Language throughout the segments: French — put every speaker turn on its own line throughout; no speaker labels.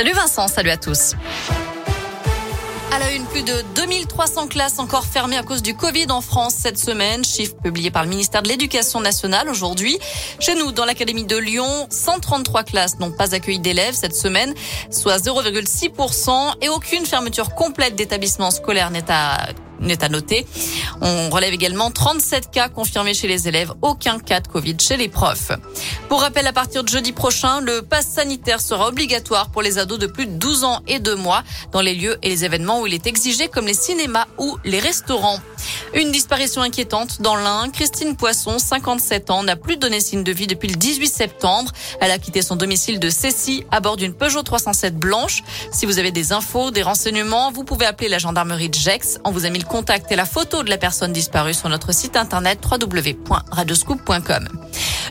Salut Vincent, salut à tous. À la une, plus de 2300 classes encore fermées à cause du Covid en France cette semaine. Chiffre publié par le ministère de l'Éducation nationale aujourd'hui. Chez nous, dans l'Académie de Lyon, 133 classes n'ont pas accueilli d'élèves cette semaine, soit 0,6% et aucune fermeture complète d'établissements scolaires n'est à à noter. On relève également 37 cas confirmés chez les élèves, aucun cas de Covid chez les profs. Pour rappel, à partir de jeudi prochain, le pass sanitaire sera obligatoire pour les ados de plus de 12 ans et 2 mois dans les lieux et les événements où il est exigé comme les cinémas ou les restaurants. Une disparition inquiétante dans l'Ain. Christine Poisson, 57 ans, n'a plus donné signe de vie depuis le 18 septembre. Elle a quitté son domicile de Cessy à bord d'une Peugeot 307 blanche. Si vous avez des infos, des renseignements, vous pouvez appeler la gendarmerie de Gex. On vous a mis le contact et la photo de la personne disparue sur notre site internet www.radioscoop.com.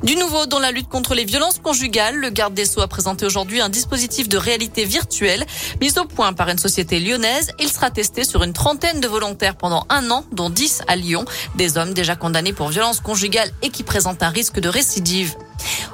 Du nouveau dans la lutte contre les violences conjugales, le garde des Sceaux a présenté aujourd'hui un dispositif de réalité virtuelle mis au point par une société lyonnaise. Il sera testé sur une trentaine de volontaires pendant un an, dont 10 à Lyon, des hommes déjà condamnés pour violences conjugales et qui présentent un risque de récidive.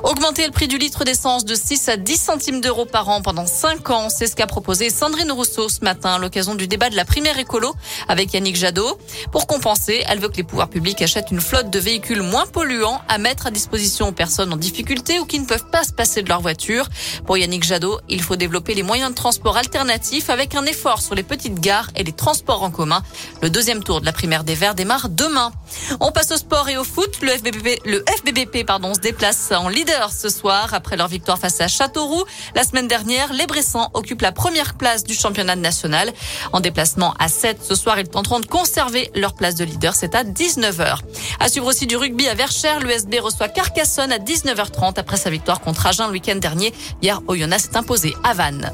Augmenter le prix du litre d'essence de 6 à 10 centimes d'euros par an pendant 5 ans, c'est ce qu'a proposé Sandrine Rousseau ce matin à l'occasion du débat de la primaire écolo avec Yannick Jadot. Pour compenser, elle veut que les pouvoirs publics achètent une flotte de véhicules moins polluants à mettre à disposition aux personnes en difficulté ou qui ne peuvent pas se passer de leur voiture. Pour Yannick Jadot, il faut développer les moyens de transport alternatifs avec un effort sur les petites gares et les transports en commun. Le deuxième tour de la primaire des Verts démarre demain. On passe au sport et au foot. Le FBBP, le FBBP pardon, se déplace en ce soir après leur victoire face à Châteauroux. La semaine dernière, les Bressans occupent la première place du championnat national. En déplacement à 7 ce soir, ils tenteront de conserver leur place de leader. C'est à 19h. À suivre aussi du rugby à Verchères. L'USB reçoit Carcassonne à 19h30 après sa victoire contre Agen le week-end dernier. Hier, Oyonnax s'est imposé à Vannes.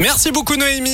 Merci beaucoup Noémie.